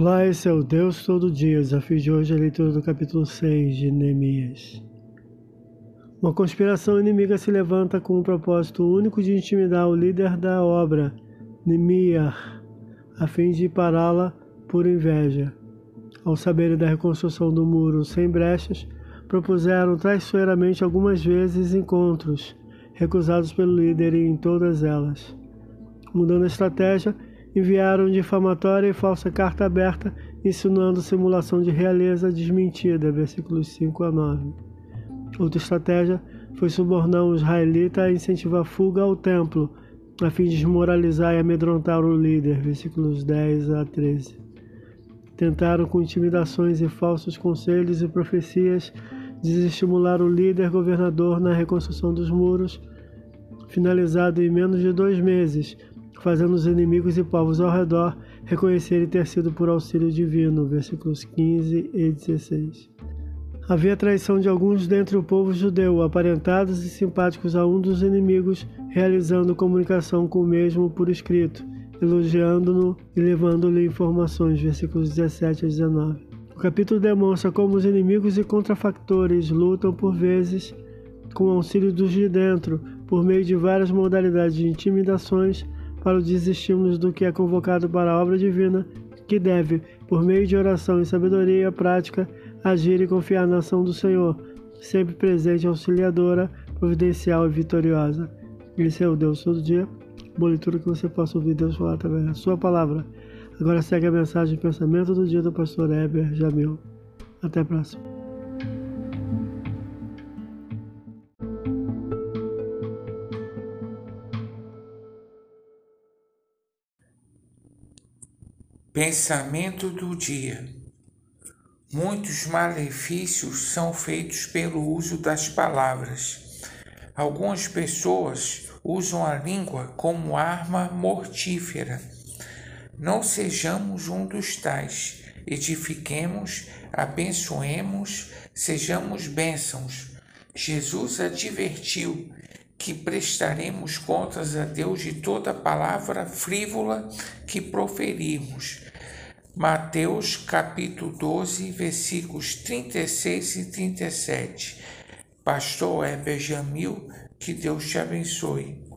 Olá, esse é o Deus Todo Dia. O desafio de hoje é a leitura do capítulo 6 de Neemias. Uma conspiração inimiga se levanta com o propósito único de intimidar o líder da obra, Neemiar, a fim de pará-la por inveja. Ao saberem da reconstrução do muro sem brechas, propuseram traiçoeiramente algumas vezes encontros, recusados pelo líder em todas elas. Mudando a estratégia, enviaram difamatória e falsa carta aberta, insinuando simulação de realeza desmentida, versículos 5 a 9. Outra estratégia foi subornar um israelita a incentivar fuga ao templo, a fim de desmoralizar e amedrontar o líder, versículos 10 a 13. Tentaram com intimidações e falsos conselhos e profecias desestimular o líder governador na reconstrução dos muros, finalizado em menos de dois meses, fazendo os inimigos e povos ao redor reconhecerem ter sido por auxílio divino. Versículos 15 e 16. Havia traição de alguns dentre o povo judeu, aparentados e simpáticos a um dos inimigos, realizando comunicação com o mesmo por escrito, elogiando-no e levando-lhe informações. Versículos 17 a 19. O capítulo demonstra como os inimigos e contrafactores lutam por vezes com auxílio dos de dentro, por meio de várias modalidades de intimidações, para desestímulo do que é convocado para a obra divina, que deve, por meio de oração e sabedoria prática, agir e confiar na ação do Senhor, sempre presente, auxiliadora, providencial e vitoriosa. Esse é o Deus todo dia. Boa leitura que você possa ouvir Deus falar através da sua palavra. Agora segue a mensagem de pensamento do dia do pastor Heber Jamil. Até a próxima. Pensamento do dia. Muitos malefícios são feitos pelo uso das palavras. Algumas pessoas usam a língua como arma mortífera. Não sejamos um dos tais. Edifiquemos, abençoemos, sejamos bênçãos. Jesus advertiu que prestaremos contas a Deus de toda palavra frívola que proferirmos. Mateus capítulo 12, versículos 36 e 37. Pastor Heber Jamil, que Deus te abençoe.